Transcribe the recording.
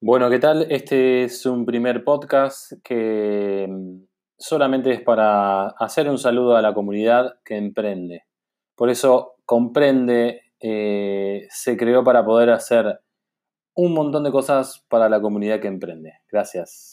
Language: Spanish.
Bueno, ¿qué tal? Este es un primer podcast que mm, solamente es para hacer un saludo a la comunidad que emprende. Por eso, Comprende eh, se creó para poder hacer un montón de cosas para la comunidad que emprende. Gracias.